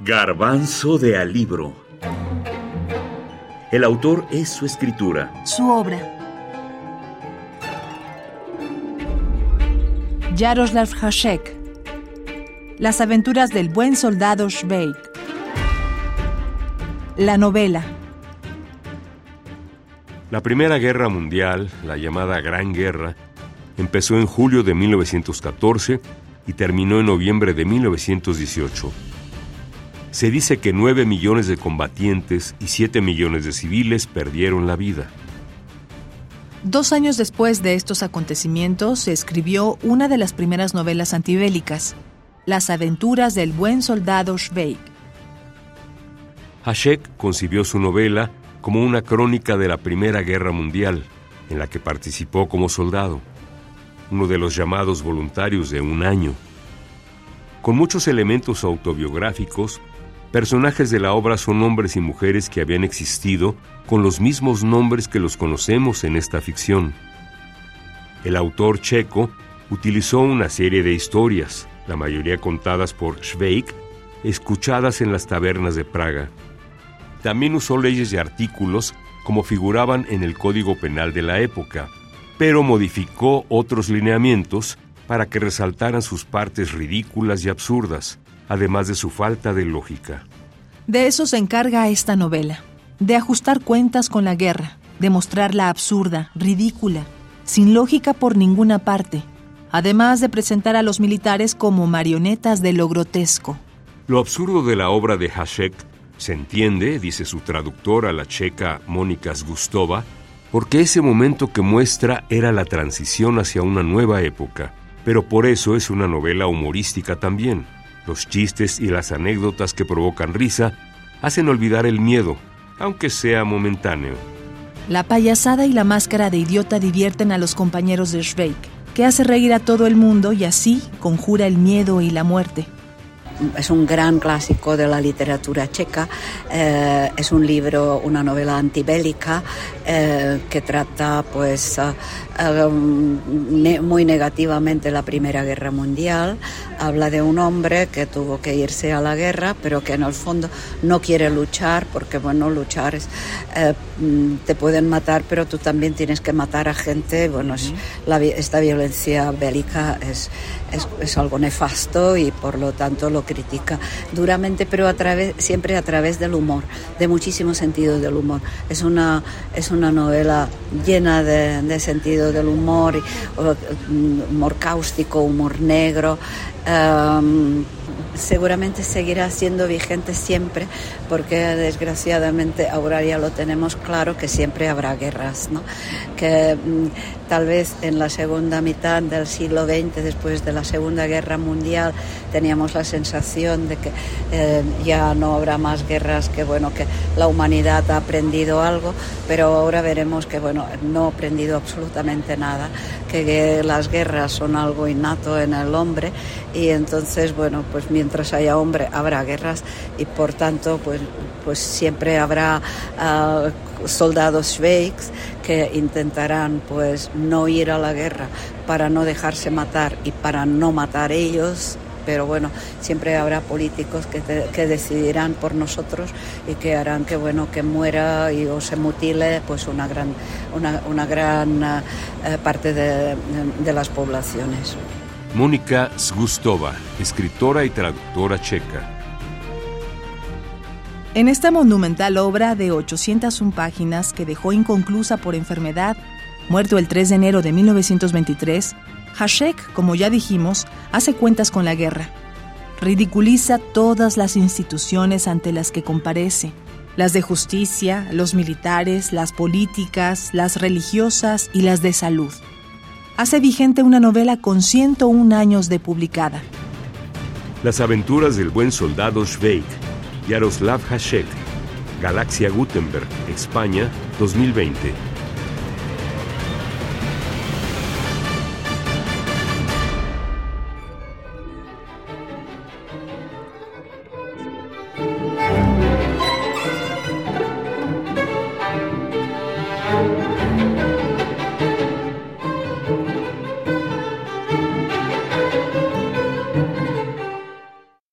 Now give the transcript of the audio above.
Garbanzo de Alibro. El autor es su escritura. Su obra. Jaroslav Hasek. Las aventuras del buen soldado Schweik. La novela. La Primera Guerra Mundial, la llamada Gran Guerra, empezó en julio de 1914 y terminó en noviembre de 1918. Se dice que 9 millones de combatientes y 7 millones de civiles perdieron la vida. Dos años después de estos acontecimientos se escribió una de las primeras novelas antibélicas, Las aventuras del buen soldado Schweik. Hašek concibió su novela como una crónica de la Primera Guerra Mundial, en la que participó como soldado, uno de los llamados voluntarios de un año. Con muchos elementos autobiográficos, Personajes de la obra son hombres y mujeres que habían existido con los mismos nombres que los conocemos en esta ficción. El autor checo utilizó una serie de historias, la mayoría contadas por Schweik, escuchadas en las tabernas de Praga. También usó leyes y artículos como figuraban en el Código Penal de la época, pero modificó otros lineamientos para que resaltaran sus partes ridículas y absurdas, además de su falta de lógica. De eso se encarga esta novela, de ajustar cuentas con la guerra, de mostrarla absurda, ridícula, sin lógica por ninguna parte, además de presentar a los militares como marionetas de lo grotesco. Lo absurdo de la obra de Hasek se entiende, dice su traductora, la checa Mónica Gustova, porque ese momento que muestra era la transición hacia una nueva época, pero por eso es una novela humorística también. Los chistes y las anécdotas que provocan risa hacen olvidar el miedo, aunque sea momentáneo. La payasada y la máscara de idiota divierten a los compañeros de Schweik, que hace reír a todo el mundo y así conjura el miedo y la muerte es un gran clásico de la literatura checa, eh, es un libro, una novela antibélica eh, que trata pues eh, muy negativamente la Primera Guerra Mundial, habla de un hombre que tuvo que irse a la guerra pero que en el fondo no quiere luchar porque bueno, luchar es, te pueden matar pero tú también tienes que matar a gente, bueno, esta violencia bélica es, es, es algo nefasto y por lo tanto lo critica duramente, pero a través, siempre a través del humor, de muchísimos sentidos del humor. Es una, es una novela llena de, de sentido del humor, humor cáustico, humor negro. Um, seguramente seguirá siendo vigente siempre, porque desgraciadamente ahora ya lo tenemos claro que siempre habrá guerras, ¿no? que mm, tal vez en la segunda mitad del siglo XX, después de la Segunda Guerra Mundial, teníamos la sensación de que eh, ya no habrá más guerras, que bueno, que la humanidad ha aprendido algo, pero ahora veremos que bueno, no ha aprendido absolutamente nada, que las guerras son algo innato en el hombre y entonces bueno, pues mientras haya hombre habrá guerras y por tanto pues, pues siempre habrá uh, soldados schweiks que intentarán pues no ir a la guerra para no dejarse matar y para no matar ellos pero bueno, siempre habrá políticos que, que, decidirán por nosotros y que harán que bueno que muera y o se mutile pues una gran una, una gran uh, parte de, de las poblaciones. Mónica Zgustova, escritora y traductora checa. En esta monumental obra de 801 páginas que dejó inconclusa por enfermedad, muerto el 3 de enero de 1923, Hashek, como ya dijimos, hace cuentas con la guerra. Ridiculiza todas las instituciones ante las que comparece, las de justicia, los militares, las políticas, las religiosas y las de salud hace vigente una novela con 101 años de publicada. Las aventuras del buen soldado Schweik, Yaroslav Hasek, Galaxia Gutenberg, España, 2020.